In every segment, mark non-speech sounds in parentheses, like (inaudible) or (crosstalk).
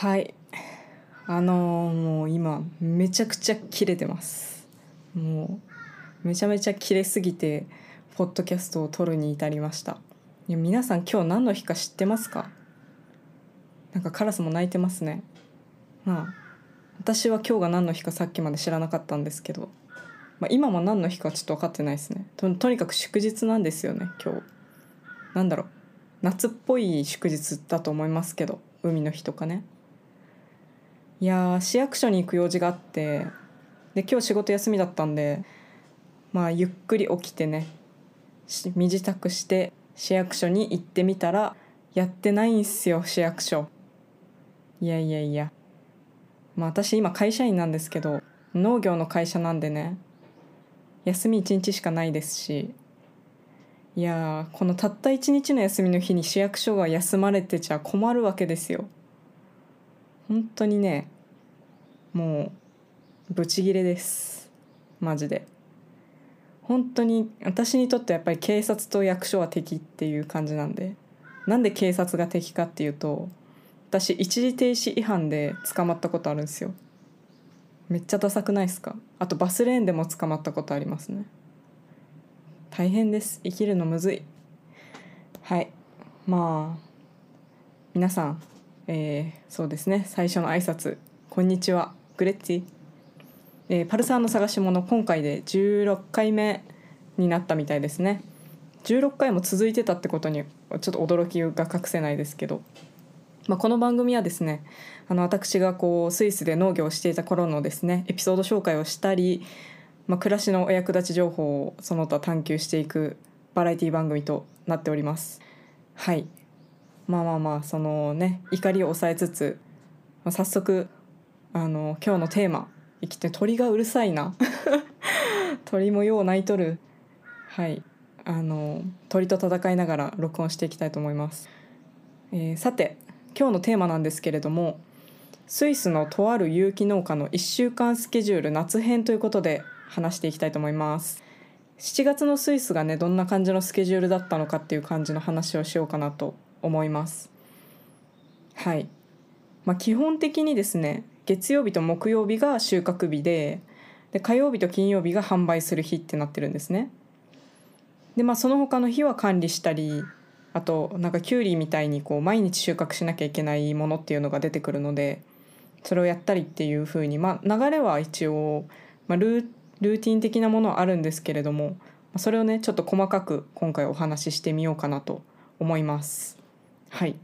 はい。あのーもう今めちゃくちゃ切れてます。もうめちゃめちゃ切れすぎてポッドキャストを撮るに至りました。いや皆さん今日何の日か知ってますか？なんかカラスも鳴いてますね。まあ私は今日が何の日かさっきまで知らなかったんですけど、まあ、今も何の日かちょっと分かってないですね。ととにかく祝日なんですよね今日。なんだろう。夏っぽい祝日だと思いますけど海の日とかね。いや市役所に行く用事があってで今日仕事休みだったんでまあゆっくり起きてね身支度して市役所に行ってみたらやってないんすよ市役所。いやいやいや。まあ私今会社員なんですけど農業の会社なんでね休み1日しかないですしいやこのたった1日の休みの日に市役所が休まれてちゃ困るわけですよ。本当にねもうブチギレです。マジで。本当に私にとってやっぱり警察と役所は敵っていう感じなんで。なんで警察が敵かっていうと私一時停止違反で捕まったことあるんですよ。めっちゃダサくないですか？あとバスレーンでも捕まったことありますね。大変です。生きるのむずい。はい。まあ皆さんえーそうですね。最初の挨拶。こんにちは。グレッチ。えーパルサーの探し物今回で16回目になったみたいですね。16回も続いてたってことにちょっと驚きが隠せないですけど、まあ、この番組はですねあの私がこうスイスで農業をしていた頃のですねエピソード紹介をしたり、まあ、暮らしのお役立ち情報をその他探求していくバラエティ番組となっております。はい。まあまあまあそのね怒りを抑えつつ、まあ早速あの今日のテーマ生きて鳥がうるさいな。(laughs) 鳥もよう鳴いとる。はい。あの鳥と戦いながら録音していきたいと思います、えーさて今日のテーマなんですけれどもスイスのとある有機農家の1週間スケジュール夏編ということで話していきたいと思います。7月のスイスがねどんな感じのスケジュールだったのかっていう感じの話をしようかなと思います。はい。まあ基本的にですね月曜日と木曜日が収穫日でで火曜日と金曜日が販売する日ってなってるんですね。でまあその他の日は管理したりあとなんかキュウリみたいにこう毎日収穫しなきゃいけないものっていうのが出てくるのでそれをやったりっていうふうにまあ流れは一応、まあ、ルールーティン的なものはあるんですけれどもそれをねちょっと細かく今回お話ししてみようかなと思います。はい、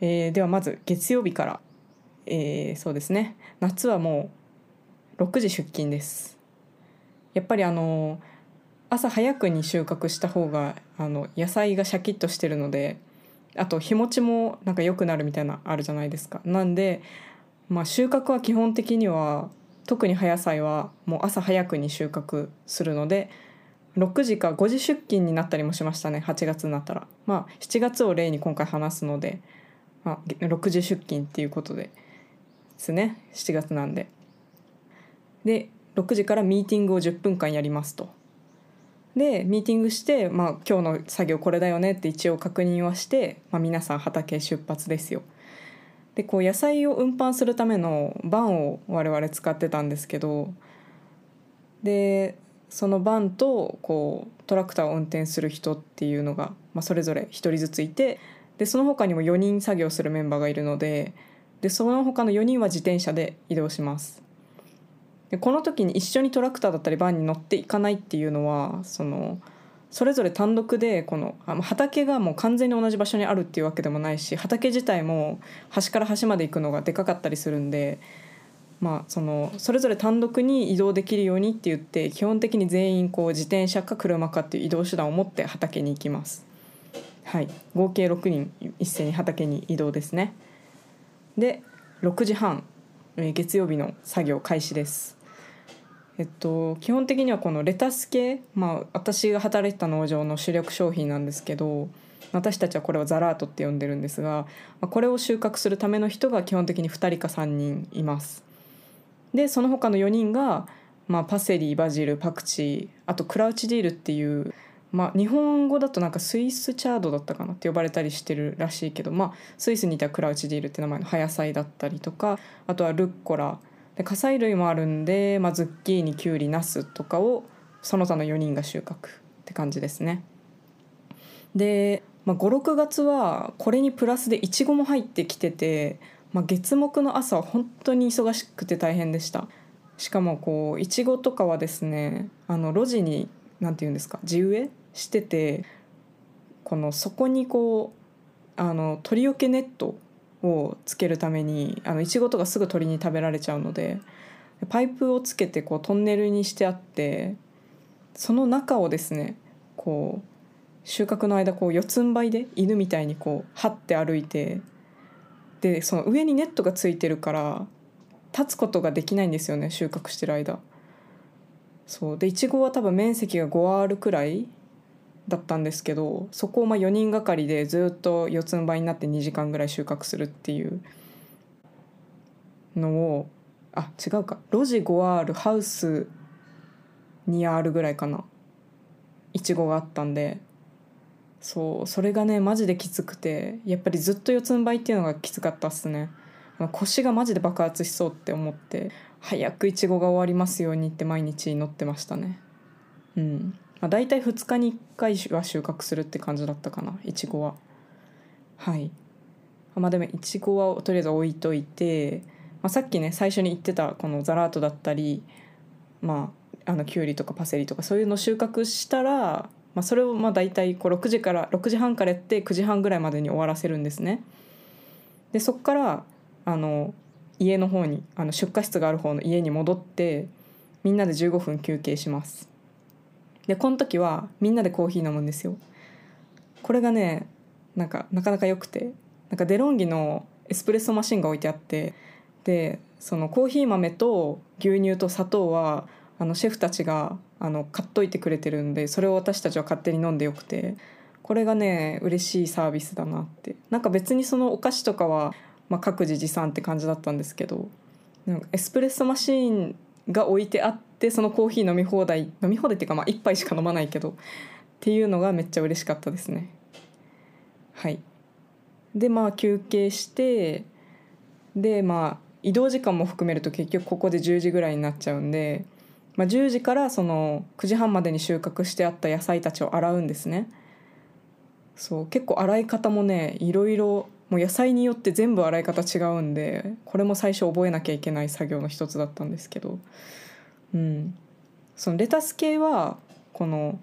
えーではまず月曜日から、えーそうですね夏はもう6時出勤です。やっぱりあの朝早くに収穫した方があの野菜がシャキッとしてるのであと日持ちもなんか良くなるみたいなあるじゃないですか。なんで、まあ、収穫は基本的には特に葉野菜はもう朝早くに収穫するので6時か5時出勤になったりもしましたね8月になったら。まあ7月を例に今回話すので、まあ、6時出勤っていうことでですね7月なんで。で6時からミーティングを10分間やりますと。でミーティングして、まあ、今日の作業これだよねって一応確認はして、まあ、皆さん畑出発ですよ。でこう野菜を運搬するためのバンを我々使ってたんですけどでそのバンとこうトラクターを運転する人っていうのが、まあ、それぞれ1人ずついてでその他にも4人作業するメンバーがいるのででその他の4人は自転車で移動します。でこの時に一緒にトラクターだったりバンに乗っていかないっていうのはそのそれぞれ単独でこの畑がもう完全に同じ場所にあるっていうわけでもないし畑自体も端から端まで行くのがでかかったりするんで、まあ、そのそれぞれ単独に移動できるようにって言って基本的に全員こう自転車か車かっていう移動手段を持って畑に行きます。はい、合計6人一斉に畑に移動ですね。で6時半月曜日の作業開始です。えっと、基本的にはこのレタス系、まあ、私が働いてた農場の主力商品なんですけど私たちはこれをザラートって呼んでるんですが、これを収穫するための人が基本的に2人か3人います。でその他の4人が、まあ、パセリバジルパクチーあとクラウチディールっていう、まあ日本語だとなんかスイスチャードだったかな？って呼ばれたりしてるらしいけどまあスイスにいたクラウチディールって名前の葉野菜だったりとかあとはルッコラ。で火砕類もあるんで、まあ、ズッキーニキュウリナスとかをその他の4人が収穫。って感じですね。で、まあ、56月はこれにプラスでいちごも入ってきてて、まあ、月木の朝は本当に忙しくて大変でした。しかもこういちごとかはですねあの路地に何て言うんですか地植えしててこのそこにこうあの鳥よけネットをつけるためにあのいちごとかすぐ鳥に食べられちゃうのでパイプをつけてこうトンネルにしてあってその中をですねこう収穫の間こう四つん這いで犬みたいにこう張って歩いてでその上にネットがついてるから立つことができないんですよね収穫してる間。そう。でいちごは多分面積が5アールくらいだったんですけどそこをまあ4人がかりでずっと四つん這いになって2時間ぐらい収穫するっていうのをあ違うか。路地 5R ハウス 2R ぐらいかな。いちごがあったんで。そうそれがねマジできつくてやっぱりずっと四つん這いっていうのがきつかったっすね。腰がマジで爆発しそうって思って早くいちごが終わりますようにって毎日祈ってましたね。うん。まあ、大体2日に1回は収穫するって感じだったかないちごは。はい。まあでもいちごはとりあえず置いといて、まあ、さっきね最初に言ってたこのザラートだったりまああのきゅうりとかパセリとかそういうの収穫したら、まあ、それをまあ大体こう6時から6時半からやって9時半ぐらいまでに終わらせるんですね。でそっからあの家の方にあの出荷室がある方の家に戻ってみんなで15分休憩します。でこの時はみんなでコーヒー飲むんですよこれがねなんかなかなか良くてなんかデロンギのエスプレッソマシンが置いてあってでそのコーヒー豆と牛乳と砂糖はあのシェフたちがあの買っといてくれてるんでそれを私たちは勝手に飲んでよくてこれがね嬉しいサービスだなって。なんか別にそのお菓子とかは、まあ、各自持参って感じだったんですけどなんかエスプレッソマシーンが置いてあってそのコーヒー飲み放題飲み放題っていうかまあ1杯しか飲まないけどっていうのがめっちゃ嬉しかったですね。はい。でまあ休憩してでまあ移動時間も含めると結局ここで10時ぐらいになっちゃうんで、まあ、10時からその9時半までに収穫してあった野菜たちを洗うんですね。そう結構洗い方もねいろいろもう野菜によって全部洗い方違うんでこれも最初覚えなきゃいけない作業の一つだったんですけど、うん、そのレタス系はこの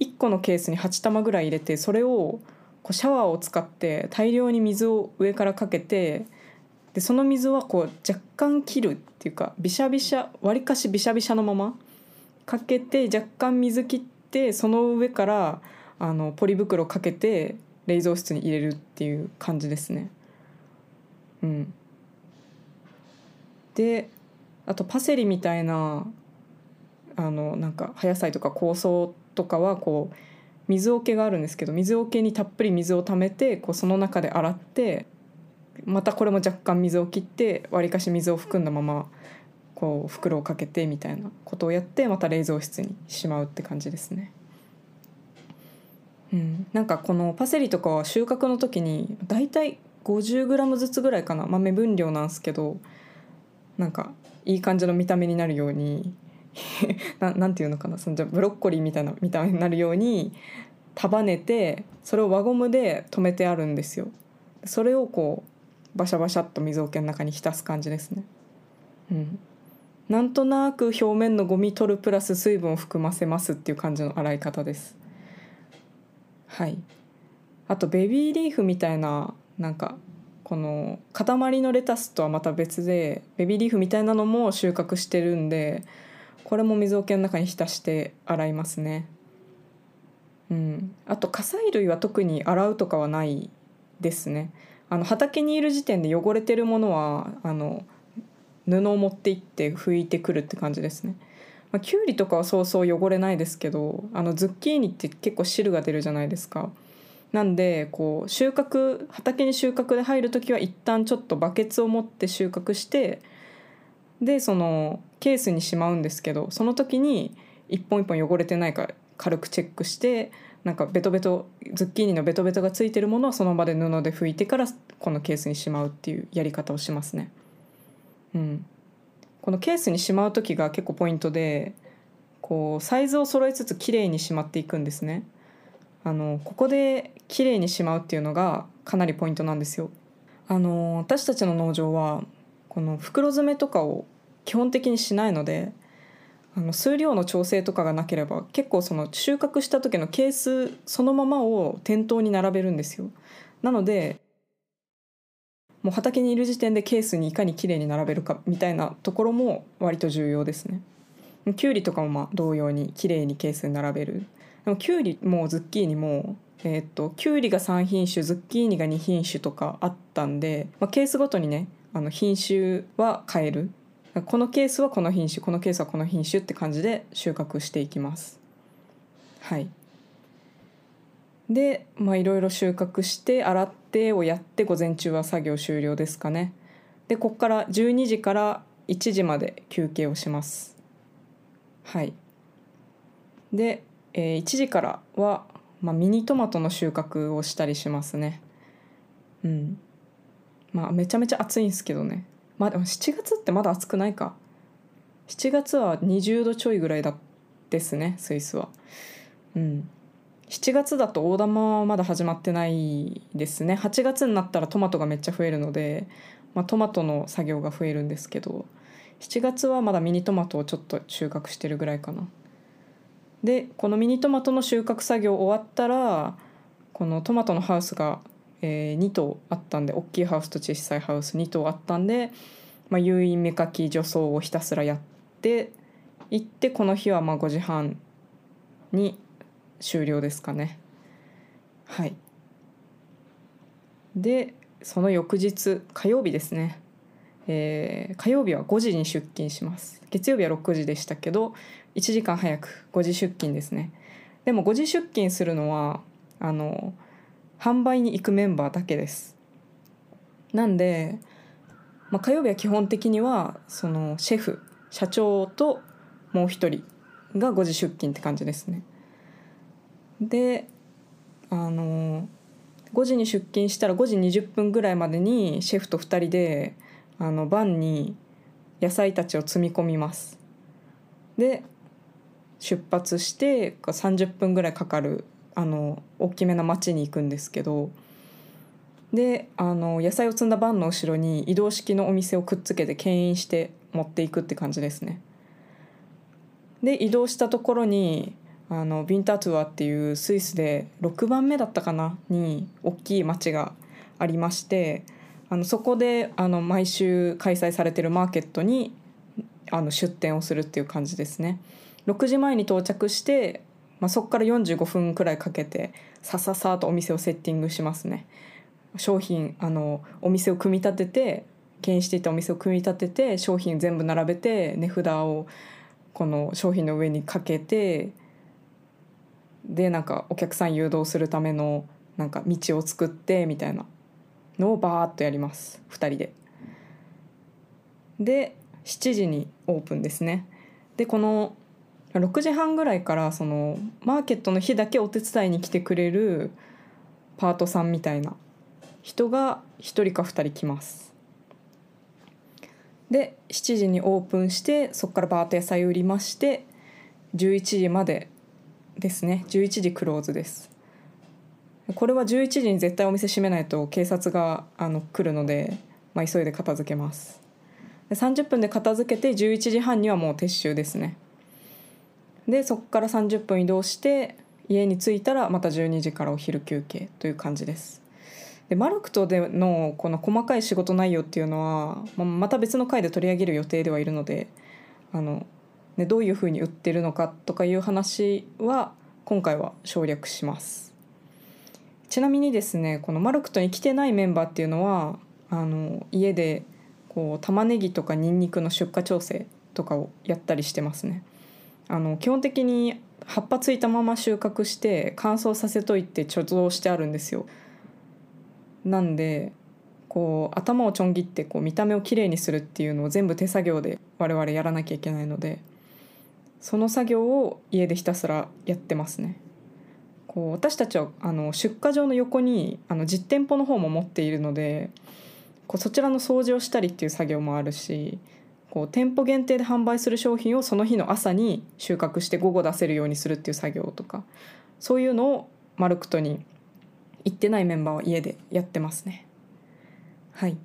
1個のケースに8玉ぐらい入れてそれをこうシャワーを使って大量に水を上からかけてでその水はこう若干切るっていうかびしゃびしゃわりかしびしゃびしゃのままかけて若干水切ってその上からあのポリ袋かけて冷蔵室に入れるっていう感じですね。うん、であとパセリみたいなあのなんか葉野菜とか香草とかはこう水桶があるんですけど水桶にたっぷり水をためてこうその中で洗ってまたこれも若干水を切ってわりかし水を含んだままこう袋をかけてみたいなことをやってまた冷蔵室にしまうって感じですね。うん、なんかこのパセリとかは収穫の時に大体 50g ずつぐらいかな豆分量なんですけどなんかいい感じの見た目になるように (laughs) ななんていうのかなそのじゃブロッコリーみたいな見た目になるように束ねてそれを輪ゴムで留めてあるんですよ。それをこうバシャバシャっと水桶の中に浸す感じですね。うん、なんとなく表面のゴミ取るプラス水分を含ませますっていう感じの洗い方です。はい。あとベビーリーフみたいななんかこの塊のレタスとはまた別でベビーリーフみたいなのも収穫してるんでこれも水桶の中に浸して洗いますね。うん。あと火砕類は特に洗うとかはないですね。あの畑にいる時点で汚れてるものはあの布を持って行って拭いてくるって感じですねまあ、きゅうりとかはそうそう汚れないですけどあのズッキーニって結構汁が出るじゃないですか。なんでこう収穫畑に収穫で入る時は一旦ちょっとバケツを持って収穫してでそのケースにしまうんですけどその時に一本一本汚れてないか軽くチェックしてなんかベトベトズッキーニのベトベトがついてるものはその場で布で拭いてからこのケースにしまうっていうやり方をしますね。うん、このケースにしまう時が結構ポイントでこうサイズを揃えつつ綺麗にしまっていくんですね。あのここで綺麗にしまうっていうのがかなりポイントなんですよ。あの私たちの農場はこの袋詰めとかを基本的にしないのであの数量の調整とかがなければ結構その収穫した時のケースそのままを店頭に並べるんですよ。なのでもう畑にいる時点でケースにいかに綺麗に並べるかみたいなところも割と重要ですね。きゅうりとかもまあ同様に綺麗にケースに並べる。でもきゅうりもズッキーニもえー、っときゅうりが3品種ズッキーニが2品種とかあったんで、まあ、ケースごとにねあの品種は変えるこのケースはこの品種このケースはこの品種って感じで収穫していきます。はい。でまあいろいろ収穫して洗ってをやって午前中は作業終了ですかね。でここから12時から1時まで休憩をします。はい。で、えー、1時からはまあ、ミニトマトの収穫をしたりしますね。うん。まあめちゃめちゃ暑いんですけどね。まあでも7月ってまだ暑くないか。7月は20度ちょいぐらいだですねスイスは。うん。7月だと大玉はまだ始まってないですね。8月になったらトマトがめっちゃ増えるので、まあ、トマトの作業が増えるんですけど7月はまだミニトマトをちょっと収穫してるぐらいかな。でこのミニトマトの収穫作業終わったらこのトマトのハウスが、えー、2頭あったんで大きいハウスと小さいハウス2頭あったんで、まあ、誘引芽かき除草をひたすらやって行ってこの日はまあ5時半に終了ですかね。はい。でその翌日火曜日ですね。えー、火曜日は5時に出勤します。月曜日は6時でしたけど1時間早く5時出勤ですね。でも5時出勤するのはあの販売に行くメンバーだけです。なんで、まあ、火曜日は基本的にはそのシェフ社長ともう一人が5時出勤って感じですね。であの5時に出勤したら5時20分ぐらいまでにシェフと2人であの晩に野菜たちを積み込みます。で出発して30分ぐらいかかるあの大きめな町に行くんですけどであの野菜を積んだバンの後ろに移動式のお店をくっつけて牽引して持っていくって感じですね。で移動したところにあのビンタトゥアっていうスイスで6番目だったかなに大きい町がありましてあのそこであの毎週開催されてるマーケットにあの出店をするっていう感じですね。6時前に到着して、まあ、そこから45分くらいかけてさささとお店をセッティングしますね商品あのお店を組み立てて牽引していたお店を組み立てて商品全部並べて値札をこの商品の上にかけてでなんかお客さん誘導するためのなんか道を作ってみたいなのをバーッとやります2人で。で7時にオープンですね。でこの6時半ぐらいからそのマーケットの日だけお手伝いに来てくれるパートさんみたいな人が1人か2人来ます。で7時にオープンしてそこからバーッと野菜売りまして11時までですね。11時クローズです。これは11時に絶対お店閉めないと警察があの来るので、まあ、急いで片付けます。30分で片付けて11時半にはもう撤収ですね。でそこから30分移動して家に着いたらまた12時からお昼休憩という感じです。でマルクトでのこの細かい仕事内容っていうのはまた別の回で取り上げる予定ではいるのであの、ね、どういうふうに売ってるのかとかいう話は今回は省略します。ちなみにですねこのマルクトに来てないメンバーっていうのはあの家でこう玉ねぎとかニンニクの出荷調整とかをやったりしてますね。あの基本的に葉っぱついたまま収穫して乾燥させといて貯蔵してあるんですよ。なんでこう頭をちょん切ってこう見た目をきれいにするっていうのを全部手作業で我々やらなきゃいけないのでその作業を家でひたすらやってますね。こう私たちはあの出荷場の横にあの実店舗の方も持っているのでこうそちらの掃除をしたりっていう作業もあるしこう店舗限定で販売する商品をその日の朝に収穫して午後出せるようにするっていう作業とかそういうのをマルクトに行ってないメンバーは家でやってますね。はい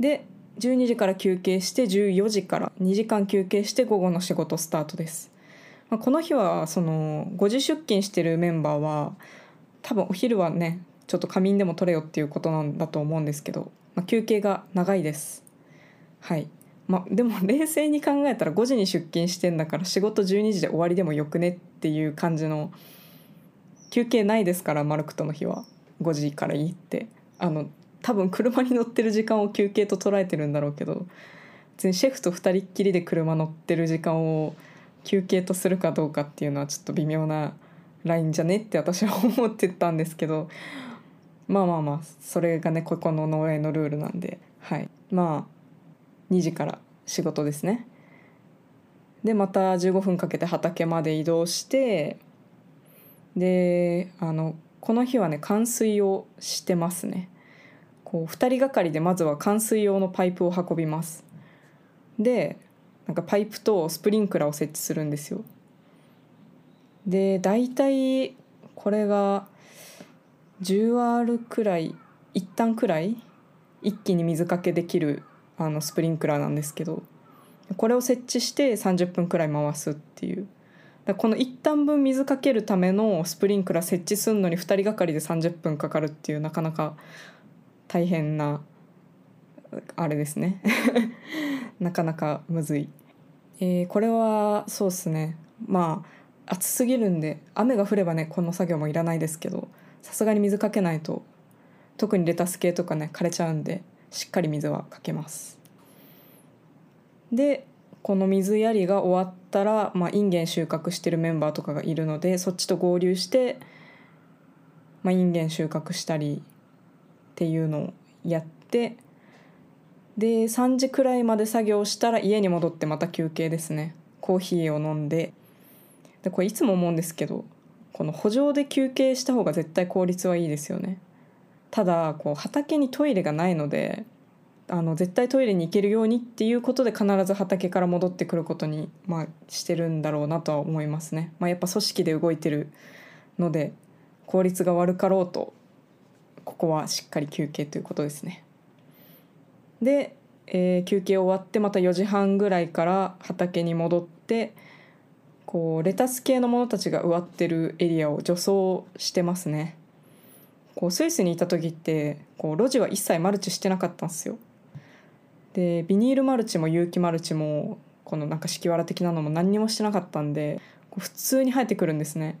で12時から休憩して14時から2時間休憩して午後の仕事スタートです。まあ、この日はその5時出勤してるメンバーは多分お昼はねちょっと仮眠でも取れよっていうことなんだと思うんですけど、まあ、休憩が長いです。はいまあ、でも冷静に考えたら5時に出勤してんだから仕事12時で終わりでもよくねっていう感じの休憩ないですからマルクトの日は。5時からいいって。あの多分車に乗ってる時間を休憩と捉えてるんだろうけど別にシェフと2人っきりで車乗ってる時間を休憩とするかどうかっていうのはちょっと微妙なラインじゃねって私は思ってたんですけどまあまあまあそれがねここの農園のルールなんで。はい。まあ2時から仕事ですね。でまた15分かけて畑まで移動してであのこの日はね冠水をしてますね。こう2人がかりでまずは灌水用のパイプを運びます。でなんかパイプとスプリンクラーを設置するんですよ。で大体これが 10アール くらい一反くらい一気に水かけできるあのスプリンクラーなんですけどこれを設置して30分くらい回すっていう。だこの一反分水かけるためのスプリンクラー設置するのに2人がかりで30分かかるっていうなかなか大変なあれですね。(laughs) なかなかむずい、えーこれはそうですね。まあ暑すぎるんで雨が降ればねこの作業もいらないですけどさすがに水かけないと特にレタス系とかね枯れちゃうんでしっかり水はかけます。でこの水やりが終わったら、まあ、インゲン収穫してるメンバーとかがいるのでそっちと合流して、まあ、インゲン収穫したりっていうのをやってで3時くらいまで作業したら家に戻ってまた休憩ですね。コーヒーを飲んで。でこれいつも思うんですけどこの補助で休憩した方が絶対効率はいいですよね。ただこう畑にトイレがないのであの絶対トイレに行けるようにっていうことで必ず畑から戻ってくることに、まあ、してるんだろうなとは思いますね、まあ、やっぱ組織で動いてるので効率が悪かろうとここはしっかり休憩ということですね。で、えー休憩終わってまた4時半ぐらいから畑に戻ってこうレタス系のものたちが植わってるエリアを除草してますね。こうスイスにいた時ってこう路地は一切マルチしてなかったんですよ。でビニールマルチも有機マルチもこのなんか敷きわら的なのも何にもしてなかったんでこう普通に生えてくるんですね。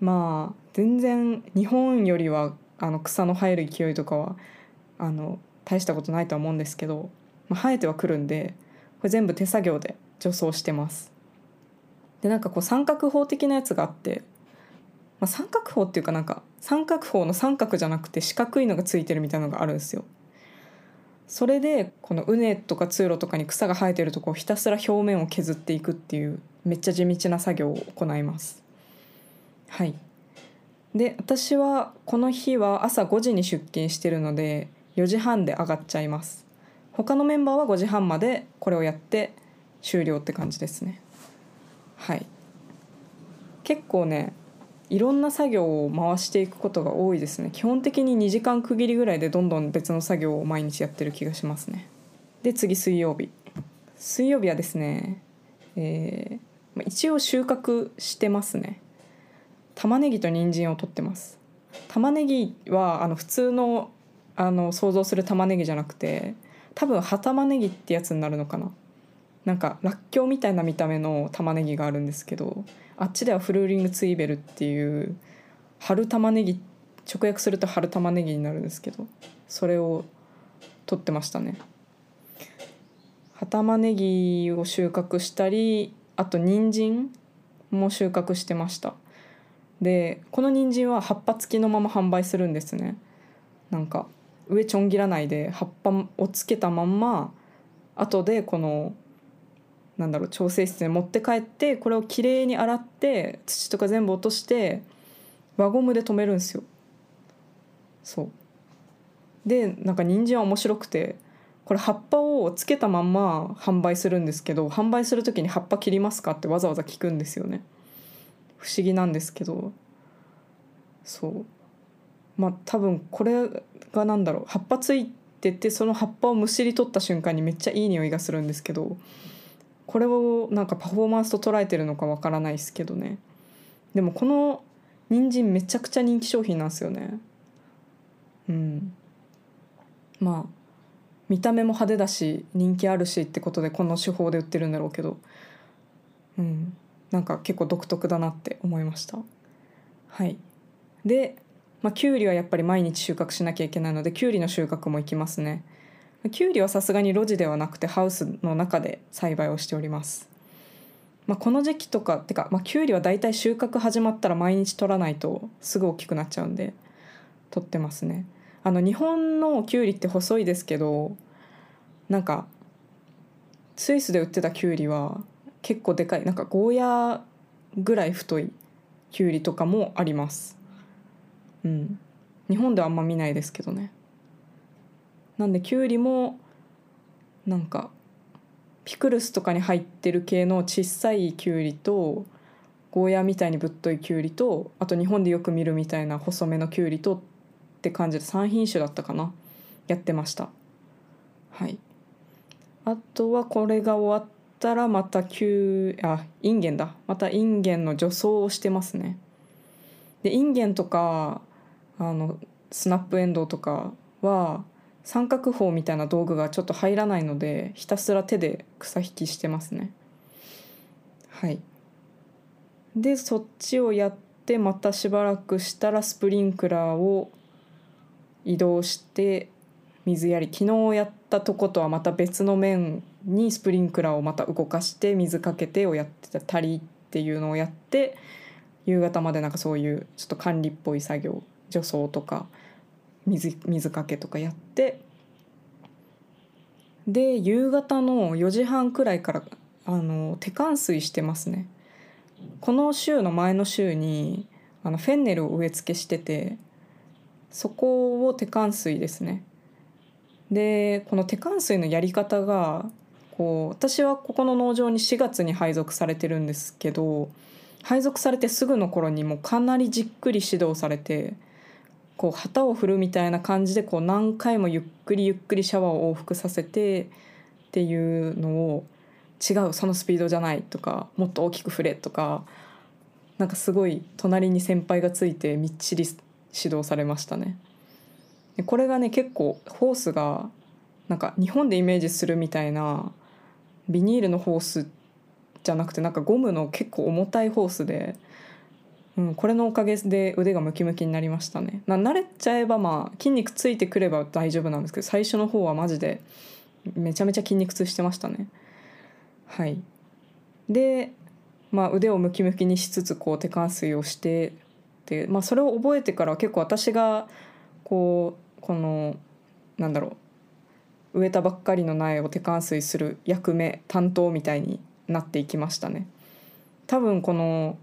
まあ全然日本よりはあの草の生える勢いとかはあの大したことないとは思うんですけど、まあ、生えてはくるんでこれ全部手作業で除草してます。でなんかこう三角法的なやつがあって、まあ、三角法っていうかなんか三角法の三角じゃなくて四角いのがついてるみたいなのがあるんですよ。それでこの畝とか通路とかに草が生えてるとこをひたすら表面を削っていくっていうめっちゃ地道な作業を行います。はい。で私はこの日は朝5時に出勤してるので4時半で上がっちゃいます。他のメンバーは5時半までこれをやって終了って感じですね。はい。結構ねいろんな作業を回していくことが多いですね。基本的に2時間区切りぐらいでどんどん別の作業を毎日やってる気がしますね。で次水曜日。水曜日はですね、えー一応収穫してますね。玉ねぎと人参を取ってます。玉ねぎはあの普通のあの想像する玉ねぎじゃなくて多分葉玉ねぎってやつになるのかな。なんからっきょうみたいな見た目の玉ねぎがあるんですけどあっちではフルーリングツイベルっていう春玉ねぎ直訳すると春玉ねぎになるんですけどそれを取ってましたね。葉玉ねぎを収穫したりあと人参も収穫してました。でこの人参は葉っぱ付きのまま販売するんですね。なんか上ちょん切らないで葉っぱをつけたまんま後でこのなんだろう調整室に持って帰ってこれをきれいに洗って土とか全部落として輪ゴムで留めるんですよ。そう。でなんか人参は面白くてこれ葉っぱをつけたまんま販売するんですけど販売する時に葉っぱ切りますかってわざわざ聞くんですよね。不思議なんですけど。そう。まあ多分これがなんだろう葉っぱついててその葉っぱをむしり取った瞬間にめっちゃいい匂いがするんですけどこれをなんかパフォーマンスと捉えてるのかわからないですけどね。でもこの人参めちゃくちゃ人気商品なんですよね。うん。まあ見た目も派手だし人気あるしってことでこの手法で売ってるんだろうけど。うん。なんか結構独特だなって思いました。はい。で、まあ、きゅうりはやっぱり毎日収穫しなきゃいけないのできゅうりの収穫も行きますね。きゅうりはさすがに路地ではなくてハウスの中で栽培をしております。まあ、この時期とかってか、まあ、きゅうりはだいたい収穫始まったら毎日取らないとすぐ大きくなっちゃうんで取ってますね。あの日本のきゅうりって細いですけどなんかスイスで売ってたきゅうりは結構でかいなんかゴーヤーぐらい太いきゅうりとかもあります。うん。日本ではあんま見ないですけどね。なんできゅうりもなんかピクルスとかに入ってる系の小さいきゅうりとゴーヤーみたいにぶっといきゅうりとあと日本でよく見るみたいな細めのきゅうりとって感じで3品種だったかな。やってました。はい。あとはこれが終わったらまたきゅうあインゲンだ。またインゲンの除草をしてますね。でインゲンとかあのスナップエンドウとかは三角砲みたいな道具がちょっと入らないのでひたすら手で草引きしてますね。はい。でそっちをやってまたしばらくしたらスプリンクラーを移動して水やり。昨日やったとことはまた別の面にスプリンクラーをまた動かして水かけてをやってたりっていうのをやって夕方までなんかそういうちょっと管理っぽい作業除草とか水水かけとかやってで夕方の4時半くらいからあの手冠水してますね。この週の前の週にあのフェンネルを植え付けしててそこを手冠水ですね。でこの手冠水のやり方がこう私はここの農場に4月に配属されてるんですけど配属されてすぐの頃にもうかなりじっくり指導されてこう旗を振るみたいな感じでこう何回もゆっくりゆっくりシャワーを往復させてっていうのを違うそのスピードじゃないとかもっと大きく振れとかなんかすごい隣に先輩がついてみっちり指導されましたね。でこれがね結構ホースがなんか日本でイメージするみたいなビニールのホースじゃなくてなんかゴムの結構重たいホースでうん、これのおかげで腕がムキムキになりましたね。な慣れちゃえばまあ筋肉ついてくれば大丈夫なんですけど最初の方はマジでめちゃめちゃ筋肉痛してましたね。はい。で、まあ、腕をムキムキにしつつこう手関水をしてで、まあ、それを覚えてから結構私がこうこのなんだろう植えたばっかりの苗を手関水する役目担当みたいになっていきましたね。多分この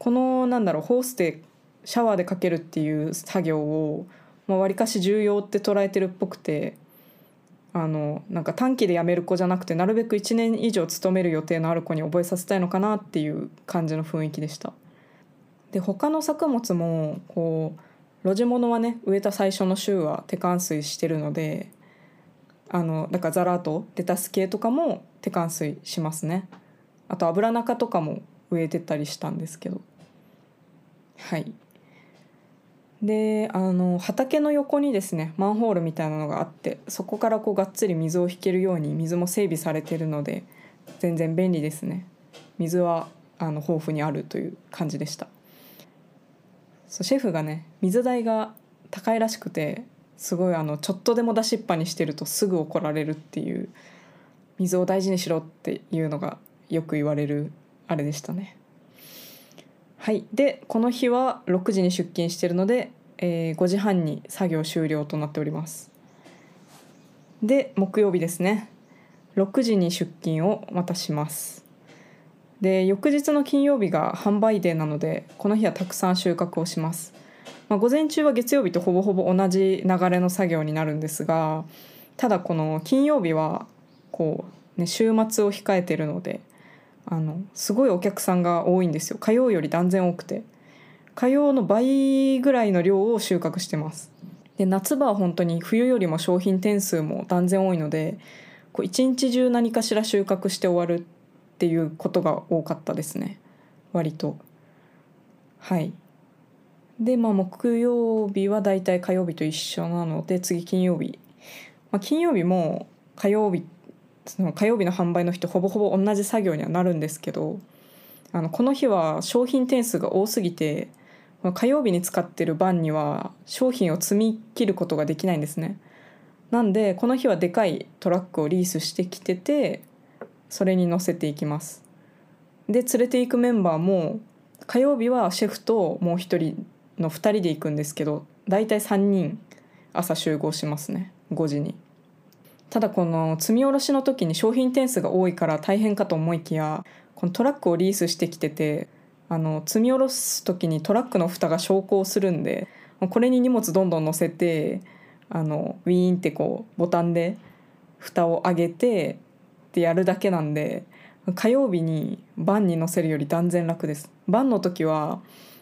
このなんだろうホースでシャワーでかけるっていう作業をわり、まあ、かし重要って捉えてるっぽくてあのなんか短期で辞める子じゃなくてなるべく1年以上勤める予定のある子に覚えさせたいのかなっていう感じの雰囲気でした。で他の作物もこう露地物はね植えた最初の週は手冠水してるのであのだからザラートレタス系とかも手冠水しますねあと油中とかも植えてたりしたんですけどはい。であの畑の横にですねマンホールみたいなのがあってそこからこうがっつり水を引けるように水も整備されてるので全然便利ですね。水はあの豊富にあるという感じでした。そうシェフがね水代が高いらしくてすごいあのちょっとでも出しっぱにしてるとすぐ怒られるっていう水を大事にしろっていうのがよく言われるあれでしたね。はい。でこの日は6時に出勤してるので、えー、5時半に作業終了となっております。で木曜日ですね。6時に出勤をまたします。で翌日の金曜日が販売デーなのでこの日はたくさん収穫をします、まあ、午前中は月曜日とほぼほぼ同じ流れの作業になるんですがただこの金曜日はこう、ね、週末を控えてるのであのすごいお客さんが多いんですよ。火曜より断然多くて。火曜の倍ぐらいの量を収穫してます。で夏場は本当に冬よりも商品点数も断然多いのでこう一日中何かしら収穫して終わるっていうことが多かったですね。割と。はい。でまあ木曜日はだいたい火曜日と一緒なので次金曜日、まあ、金曜日も火曜日その火曜日の販売の日とほぼほぼ同じ作業にはなるんですけどあのこの日は商品点数が多すぎて火曜日に使ってる番には商品を積み切ることができないんですね。なんでこの日はでかいトラックをリースしてきててそれに乗せていきます。で連れていくメンバーも火曜日はシェフともう一人の2人で行くんですけど大体3人朝集合しますね。5時に。ただこの積み下ろしの時に商品点数が多いから大変かと思いきやこのトラックをリースしてきててあの積み下ろす時にトラックの蓋が昇降するんでこれに荷物どんどん乗せてあのウィーンってこうボタンで蓋を上げてってやるだけなんで火曜日にバンに乗せるより断然楽です。バンの時は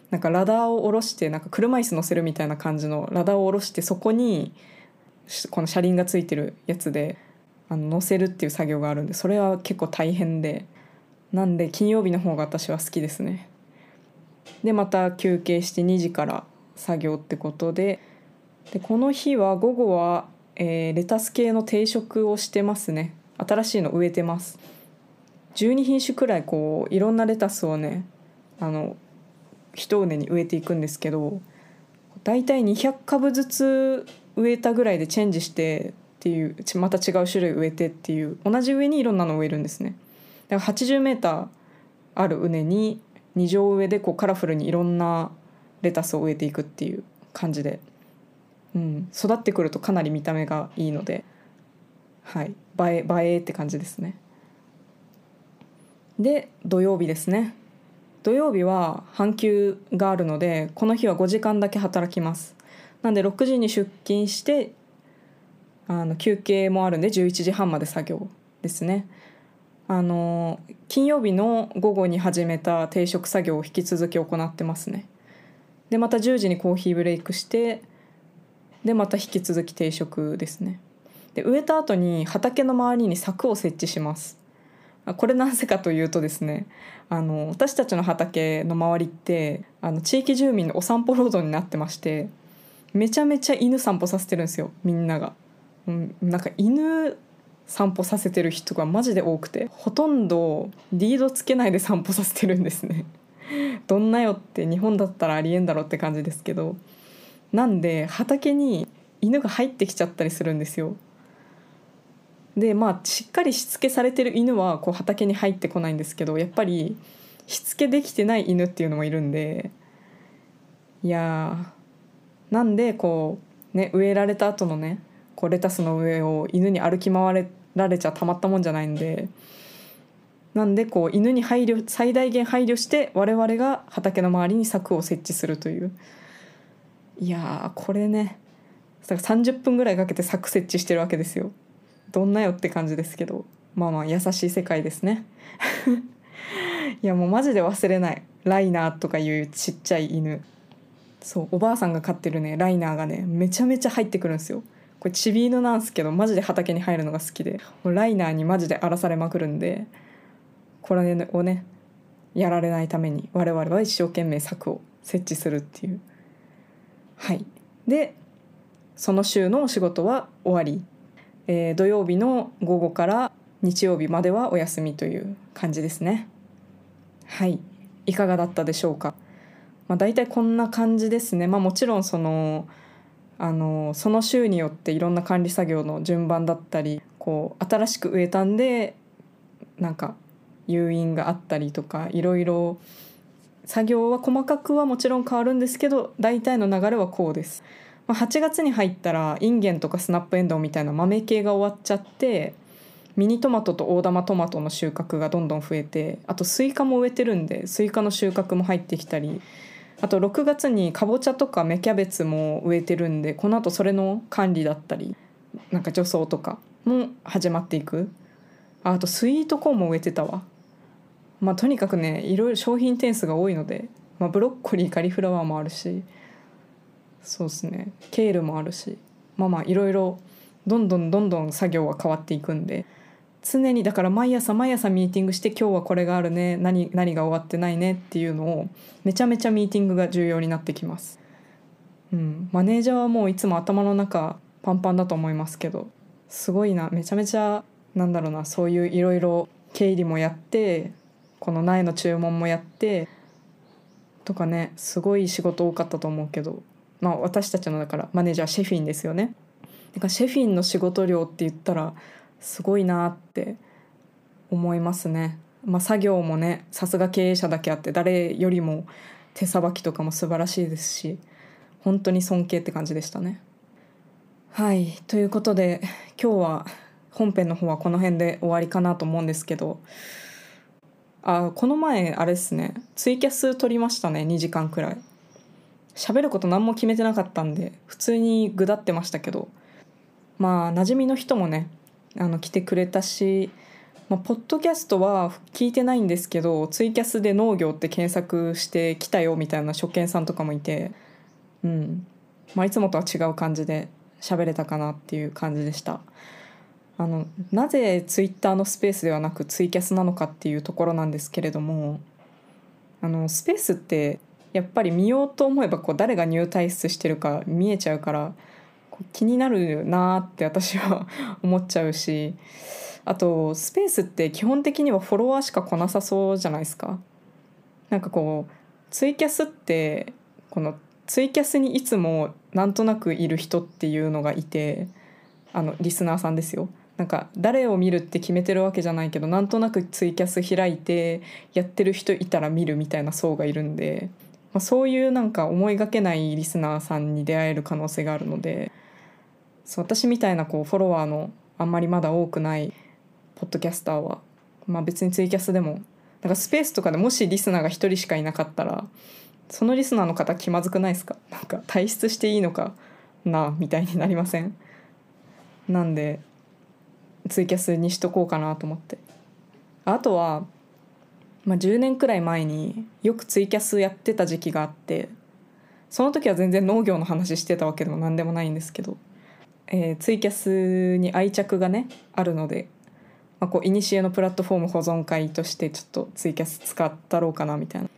なんかラダーを下ろしてなんか車椅子乗せるみたいな感じのラダーを下ろしてそこにこの車輪がついてるやつであの乗せるっていう作業があるんでそれは結構大変でなんで金曜日の方が私は好きですね。でまた休憩して2時から作業ってことででこの日は午後は、えー、レタス系の定食をしてますね。新しいの植えてます。12品種くらいこういろんなレタスをねあの一畝に植えていくんですけど大体200株ずつ植えたぐらいでチェンジしてっていうまた違う種類植えてっていう同じ上にいろんなの植えるんですね。だから 80m ある畝に2畳植えでこうカラフルにいろんなレタスを植えていくっていう感じで、うん、育ってくるとかなり見た目がいいので、はい、映え映えって感じですね。で土曜日ですね。土曜日は半休があるのでこの日は5時間だけ働きます。なんで6時に出勤してあの休憩もあるんで11時半まで作業ですね。あの金曜日の午後に始めた定食作業を引き続き行ってますね。でまた10時にコーヒーブレイクしてでまた引き続き定食ですね。で植えた後に畑の周りに柵を設置します。これなぜかというとですねあの私たちの畑の周りってあの地域住民のお散歩ロードになってましてめちゃめちゃ犬散歩させてるんですよみんなが。うん、なんか犬散歩させてる人がマジで多くてほとんどリードつけないで散歩させてるんですね。(laughs) どんなよって日本だったらありえんだろうって感じですけどなんで畑に犬が入ってきちゃったりするんですよ。でまあしっかりしつけされてる犬はこう畑に入ってこないんですけどやっぱりしつけできてない犬っていうのもいるんでいやなんでこうね植えられた後のねこうレタスの上を犬に歩き回られちゃたまったもんじゃないんでなんでこう犬に配慮最大限配慮して我々が畑の周りに柵を設置するという。いやこれねだから30分ぐらいかけて柵設置してるわけですよ。どんなよって感じですけど。まあまあ優しい世界ですね。(laughs) いやもうマジで忘れない。ライナーとかいうちっちゃい犬。そうおばあさんが飼ってるねライナーがねめちゃめちゃ入ってくるんですよ。これチビ犬なんですけどマジで畑に入るのが好きでライナーにマジで荒らされまくるんでこれをねやられないために我々は一生懸命柵を設置するっていう。はい。でその週のお仕事は終わり。えー、土曜日の午後から日曜日まではお休みという感じですね。はい。いかがだったでしょうか、まあ、大体こんな感じですねまあもちろんそのあのその週によっていろんな管理作業の順番だったりこう新しく植えたんでなんか誘引があったりとかいろいろ作業は細かくはもちろん変わるんですけど大体の流れはこうです。まあ、8月に入ったらインゲンとかスナップエンドウみたいな豆系が終わっちゃってミニトマトと大玉トマトの収穫がどんどん増えてあとスイカも植えてるんでスイカの収穫も入ってきたりあと6月にかぼちゃとか芽キャベツも植えてるんでこのあとそれの管理だったりなんか除草とかも始まっていく。あとスイートコーンも植えてたわ。まあとにかくねいろいろ商品点数が多いので、まあ、ブロッコリーカリフラワーもあるしそうですね。ケールもあるしまあまあいろいろどんどんどんどん作業は変わっていくんで。常にだから毎朝毎朝ミーティングして今日はこれがあるね何何が終わってないねっていうのをめちゃめちゃミーティングが重要になってきます。うん、マネージャーはもういつも頭の中パンパンだと思いますけどすごいなめちゃめちゃなんだろうなそういういろいろ経理もやってこの苗の注文もやってとかねすごい仕事多かったと思うけど、まあ、私たちのだからマネージャーシェフィンですよね。だからシェフィンの仕事量って言ったらすごいなって思いますね。まあ、作業もねさすが経営者だけあって誰よりも手さばきとかも素晴らしいですし本当に尊敬って感じでしたね。はい。ということで今日は本編の方はこの辺で終わりかなと思うんですけどあこの前あれですね。ツイキャス撮りましたね。2時間くらい。喋ること何も決めてなかったんで普通にぐだってましたけど。まあ馴染みの人もねあの来てくれたし、まあ、ポッドキャストは聞いてないんですけどツイキャスで農業って検索して来たよみたいな初見さんとかもいてうんまあいつもとは違う感じで喋れたかなっていう感じでした。あのなぜツイッターのスペースではなくツイキャスなのかっていうところなんですけれどもあのスペースってやっぱり見ようと思えばこう誰が入退出してるか見えちゃうから気になるなって私は (laughs) 思っちゃうしあとスペースって基本的にはフォロワーしか来なさそうじゃないですか。なんかこうツイキャスってこのツイキャスにいつもなんとなくいる人っていうのがいてあのリスナーさんですよ。なんか誰を見るって決めてるわけじゃないけどなんとなくツイキャス開いてやってる人いたら見るみたいな層がいるんで、まあ、そういうなんか思いがけないリスナーさんに出会える可能性があるのでそう私みたいなこうフォロワーのあんまりまだ多くないポッドキャスターは、まあ、別にツイキャスでもだからスペースとかでもしリスナーが1人しかいなかったらそのリスナーの方気まずくないですか？なんか退出していいのか？なみたいになりません？なんでツイキャスにしとこうかなと思って。あとは、まあ、10年くらい前によくツイキャスやってた時期があってその時は全然農業の話してたわけでも何でもないんですけど、えー、ツイキャスに愛着がねあるので、まあ、こうイニシエのプラットフォーム保存会としてちょっとツイキャス使ったろうかなみたいな。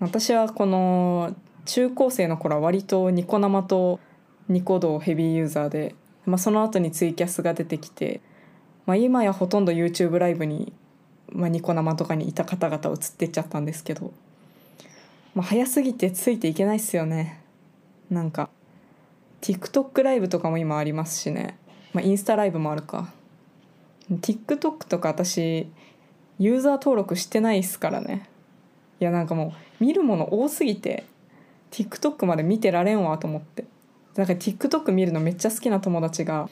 私はこの中高生の頃は割とニコ生とニコ動ヘビーユーザーで、まあ、その後にツイキャスが出てきてまあ、今やほとんど YouTube ライブに、まあ、ニコ生とかにいた方々映ってっちゃったんですけど、まあ、早すぎてついていけないっすよね。なんか TikTok ライブとかも今ありますしね、まあ、インスタライブもあるか。TikTok とか私ユーザー登録してないっすからね。いやなんかもう見るもの多すぎて TikTok まで見てられんわと思って。なんか TikTok 見るのめっちゃ好きな友達が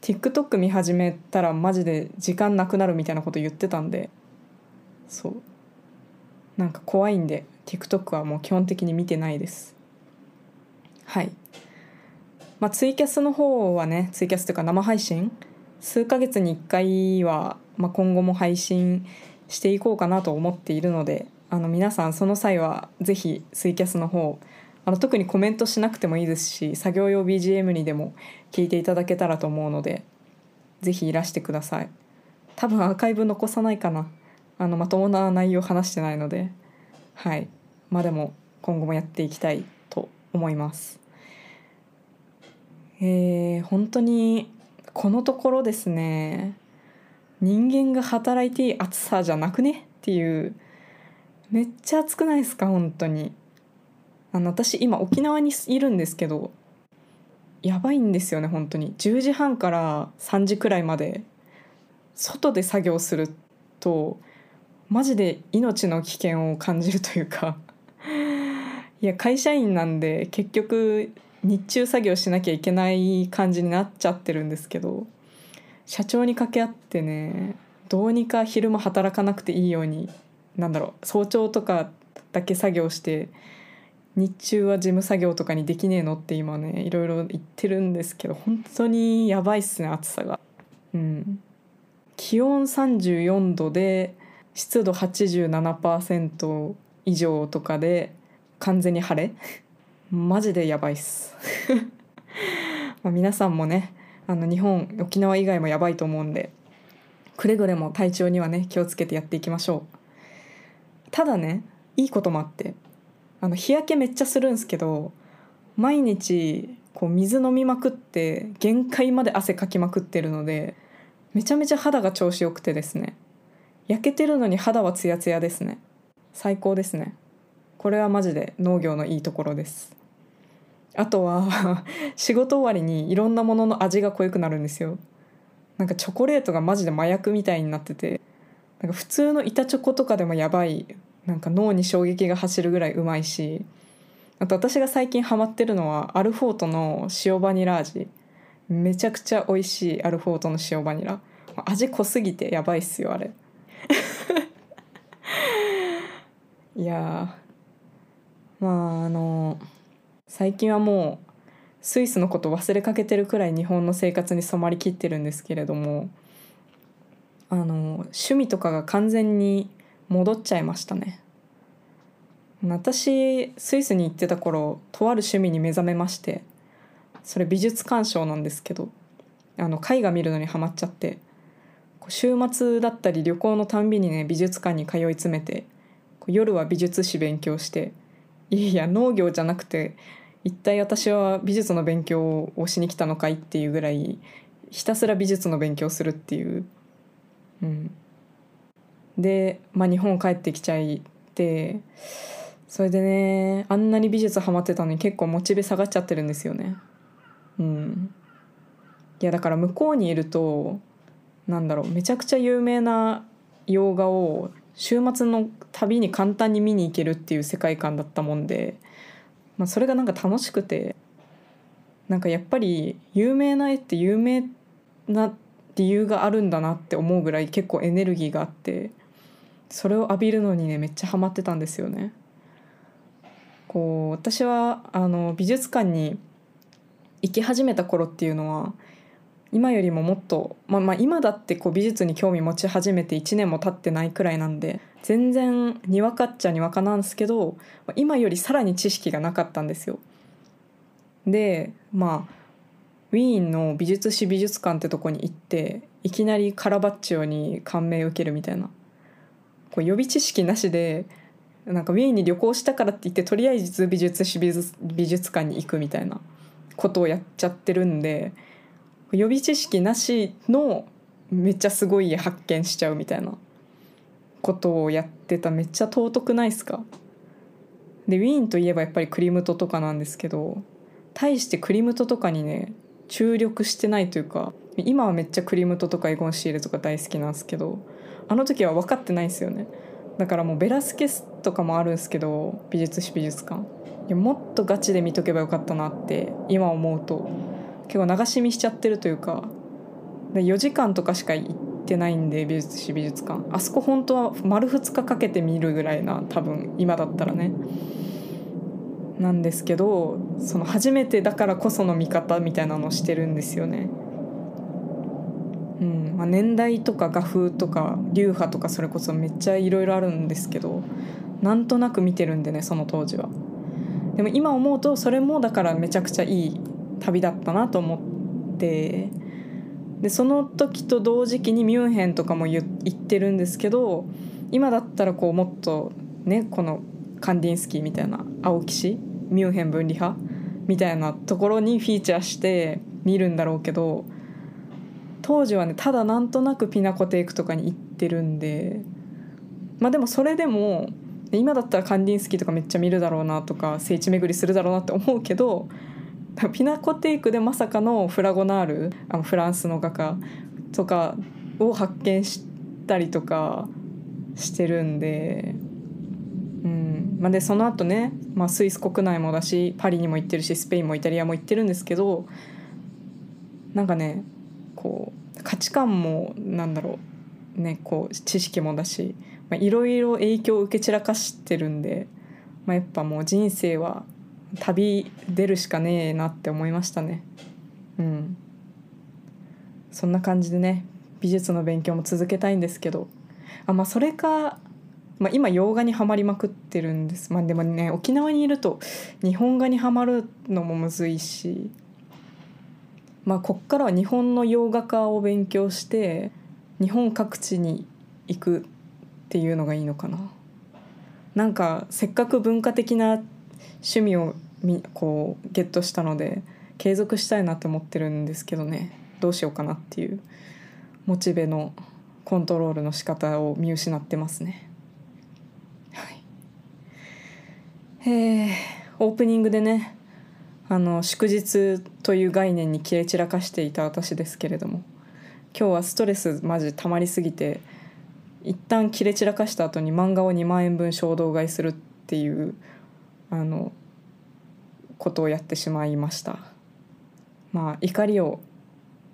TikTok 見始めたらマジで時間なくなるみたいなこと言ってたんでそう。なんか怖いんで TikTok はもう基本的に見てないです。はい。まあツイキャスの方はねツイキャスというか生配信数ヶ月に1回は、まあ、今後も配信していこうかなと思っているのであの皆さんその際は是非ツイキャスの方あの特にコメントしなくてもいいですし作業用 BGM にでも聞いていただけたらと思うので是非いらしてください。多分アーカイブ残さないかな。あのまともな内容話してないのではい。まあでも今後もやっていきたいと思います。えー、本当にこのところですね。人間が働いていい暑さじゃなくね？っていう。めっちゃ暑くないですか？本当に。あの私今沖縄にいるんですけどやばいんですよね本当に。10時半から3時くらいまで外で作業するとマジで命の危険を感じるというか。いや会社員なんで結局日中作業しなきゃいけない感じになっちゃってるんですけど社長に掛け合ってねどうにか昼間働かなくていいようになんだろう早朝とかだけ作業して日中は事務作業とかにできねえのって今ねいろいろ言ってるんですけど本当にやばいっすね暑さが。うん、気温34度で湿度87%以上とかで完全に晴れマジでやばいっす。(laughs) ま皆さんもねあの日本沖縄以外もやばいと思うんでくれぐれも体調にはね気をつけてやっていきましょう。ただねいいこともあってあの日焼けめっちゃするんすけど毎日こう水飲みまくって限界まで汗かきまくってるのでめちゃめちゃ肌が調子よくてですね。焼けてるのに肌はツヤツヤですね。最高ですね。これはマジで農業のいいところです。あとは (laughs) 仕事終わりにいろんなものの味が濃くなるんですよ。なんかチョコレートがマジで麻薬みたいになっててなんか普通の板チョコとかでもやばいなんか脳に衝撃が走るぐらいうまいしあと私が最近ハマってるのはアルフォートの塩バニラ味。めちゃくちゃ美味しいアルフォートの塩バニラ。味濃すぎてやばいっすよあれ。(laughs) いやまああの最近はもうスイスのこと忘れかけてるくらい日本の生活に染まりきってるんですけれどもあの趣味とかが完全に戻っちゃいましたね。私スイスに行ってた頃とある趣味に目覚めましてそれ美術鑑賞なんですけどあの絵画見るのにハマっちゃって週末だったり旅行のたんびにね美術館に通い詰めて夜は美術史勉強していやいや農業じゃなくて一体私は美術の勉強をしに来たのかいっていうぐらいひたすら美術の勉強するっていう。うん、で、まあ、日本帰ってきちゃいてそれでねあんなに美術ハマってたのに結構モチベ下がっちゃってるんですよね。うん、いやだから向こうにいるとなんだろうめちゃくちゃ有名な洋画を週末の旅に簡単に見に行けるっていう世界観だったもんで、まあ、それがなんか楽しくてなんかやっぱり有名な絵って有名な理由があるんだなって思うぐらい結構エネルギーがあってそれを浴びるのにねめっちゃハマってたんですよね。こう私はあの美術館に行き始めた頃っていうのは今よりももっと、まあ、まあ今だってこう美術に興味持ち始めて1年も経ってないくらいなんで全然にわかっちゃにわかなんですけど今よりさらに知識がなかったんですよ。でまあウィーンの美術史美術館ってとこに行っていきなりカラバッチョに感銘を受けるみたいなこう予備知識なしでなんかウィーンに旅行したからって言ってとりあえず美術史美術美術館に行くみたいなことをやっちゃってるんで予備知識なしのめっちゃすごい発見しちゃうみたいなことをやってためっちゃ尊くないですか？でウィーンといえばやっぱりクリムトとかなんですけど対してクリムトとかにね注力してないというか今はめっちゃクリムトとかエゴン・シールとか大好きなんですけどあの時は分かってないですよね。だからもうベラスケスとかもあるんですけど美術史美術館。いやもっとガチで見とけばよかったなって今思うと結構流し見しちゃってるというか4時間とかしか行ってないんで美術史美術館あそこ本当は丸2日かけて見るぐらいな多分今だったらねなんですけどその初めてだからこその見方みたいなのをしてるんですよね。うんまあ、年代とか画風とか流派とかそれこそめっちゃいろいろあるんですけどなんとなく見てるんでねその当時は。でも今思うとそれもだからめちゃくちゃいい旅だったなと思ってでその時と同時期にミュンヘンとかも行ってるんですけど今だったらこうもっとねこのカンディンスキーみたいな青騎士ミュンヘン分離派みたいなところにフィーチャーして見るんだろうけど当時はねただなんとなくピナコテイクとかに行ってるんでまあでもそれでも今だったらカンディンスキーとかめっちゃ見るだろうなとか聖地巡りするだろうなって思うけどピナコテイクでまさかのフラゴナールあのフランスの画家とかを発見したりとかしてるんで。うんまあ、でその後ね、まあ、スイス国内もだしパリにも行ってるしスペインもイタリアも行ってるんですけどなんかねこう価値観もなんだろうねこう知識もだしいろいろ影響を受け散らかしてるんで、まあ、やっぱもう人生は旅出るしかねえなって思いましたね。うん。そんな感じでね美術の勉強も続けたいんですけど。あまあそれか、まあ、今洋画にはまりまくってるんです。まあでもね沖縄にいると日本画にはまるのもむずいし。まあこっからは日本の洋画家を勉強して日本各地に行くっていうのがいいのかな。なんかせっかく文化的な趣味をみこうゲットしたので継続したいなって思ってるんですけどねどうしようかなっていうモチベのコントロールの仕方を見失ってますね。はい、えー、オープニングでねあの祝日という概念に切れ散らかしていた私ですけれども今日はストレスマジ溜まりすぎて一旦切れ散らかした後に漫画を2万円分衝動買いするっていうあのことをやってしまいました。まあ怒りを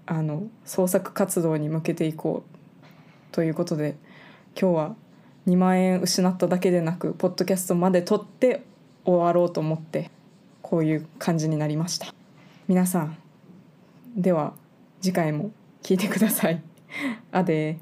あの創作活動に向けていこうということで今日は2万円失っただけでなくポッドキャストまで撮って終わろうと思ってこういう感じになりました。皆さんでは次回も聞いてください。あで